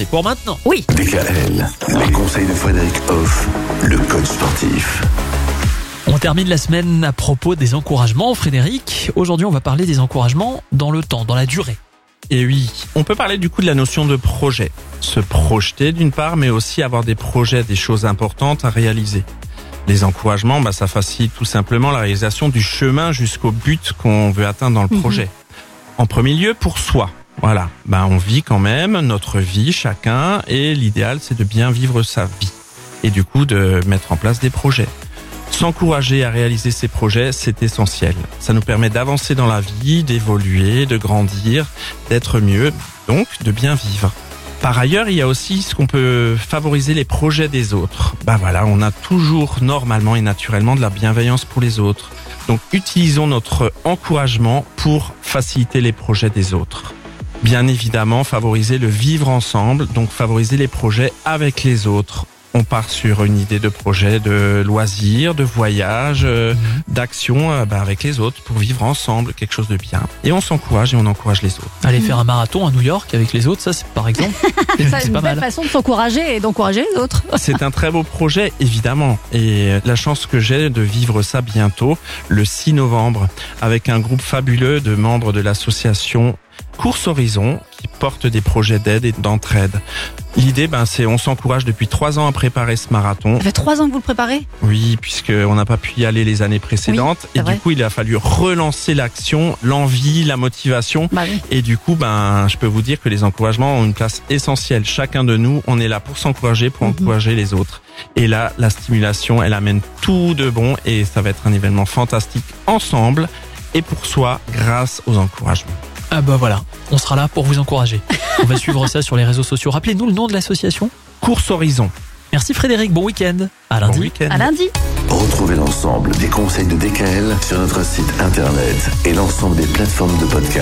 c'est pour maintenant. Oui. DKL, les conseils de Frédéric Hoff, le coach sportif. On termine la semaine à propos des encouragements, Frédéric. Aujourd'hui, on va parler des encouragements dans le temps, dans la durée. Et oui, on peut parler du coup de la notion de projet. Se projeter d'une part, mais aussi avoir des projets, des choses importantes à réaliser. Les encouragements, bah, ça facilite tout simplement la réalisation du chemin jusqu'au but qu'on veut atteindre dans le Mhm. projet. En premier lieu, pour soi. Voilà, bah, on vit quand même notre vie, chacun, et l'idéal, c'est de bien vivre sa vie. Et du coup, de mettre en place des projets. S'encourager à réaliser ses projets, c'est essentiel. Ça nous permet d'avancer dans la vie, d'évoluer, de grandir, d'être mieux, donc de bien vivre. Par ailleurs, il y a aussi ce qu'on peut favoriser les projets des autres. Bah voilà, on a toujours normalement et naturellement de la bienveillance pour les autres. Donc utilisons notre encouragement pour faciliter les projets des autres. Bien évidemment, favoriser le vivre ensemble, donc favoriser les projets avec les autres. On part sur une idée de projet de loisirs, de voyage, euh, d'action euh, bah, avec les autres pour vivre ensemble quelque chose de bien. Et on s'encourage et on encourage les autres. Aller faire un marathon à New York avec les autres, ça c'est par exemple, c'est une pas belle mal. façon de s'encourager et d'encourager les autres. C'est un très beau projet, évidemment. Et la chance que j'ai de vivre ça bientôt, le 6 novembre, avec un groupe fabuleux de membres de l'association Course Horizon, qui porte des projets d'aide et d'entraide. L'idée, ben, c'est on s'encourage depuis trois ans à préparer ce marathon. Ça fait trois ans que vous le préparez? Oui, puisqu'on n'a pas pu y aller les années précédentes. et vrai. du coup, il a fallu relancer l'action, l'envie, la motivation. Bah oui. Et du coup, ben, je peux vous dire que les encouragements ont une place essentielle. Chacun de nous, on est là pour s'encourager, pour Mhm. encourager les autres. Et là, la stimulation, elle amène tout de bon et ça va être un événement fantastique ensemble et pour soi grâce aux encouragements. Ah bah voilà, on sera là pour vous encourager. On va suivre ça sur les réseaux sociaux. Rappelez-nous le nom de l'association. Course Horizon. Merci Frédéric, bon week-end. À Bon lundi. week-end. À lundi. Retrouvez l'ensemble des conseils de DKL sur notre site internet et l'ensemble des plateformes de podcast.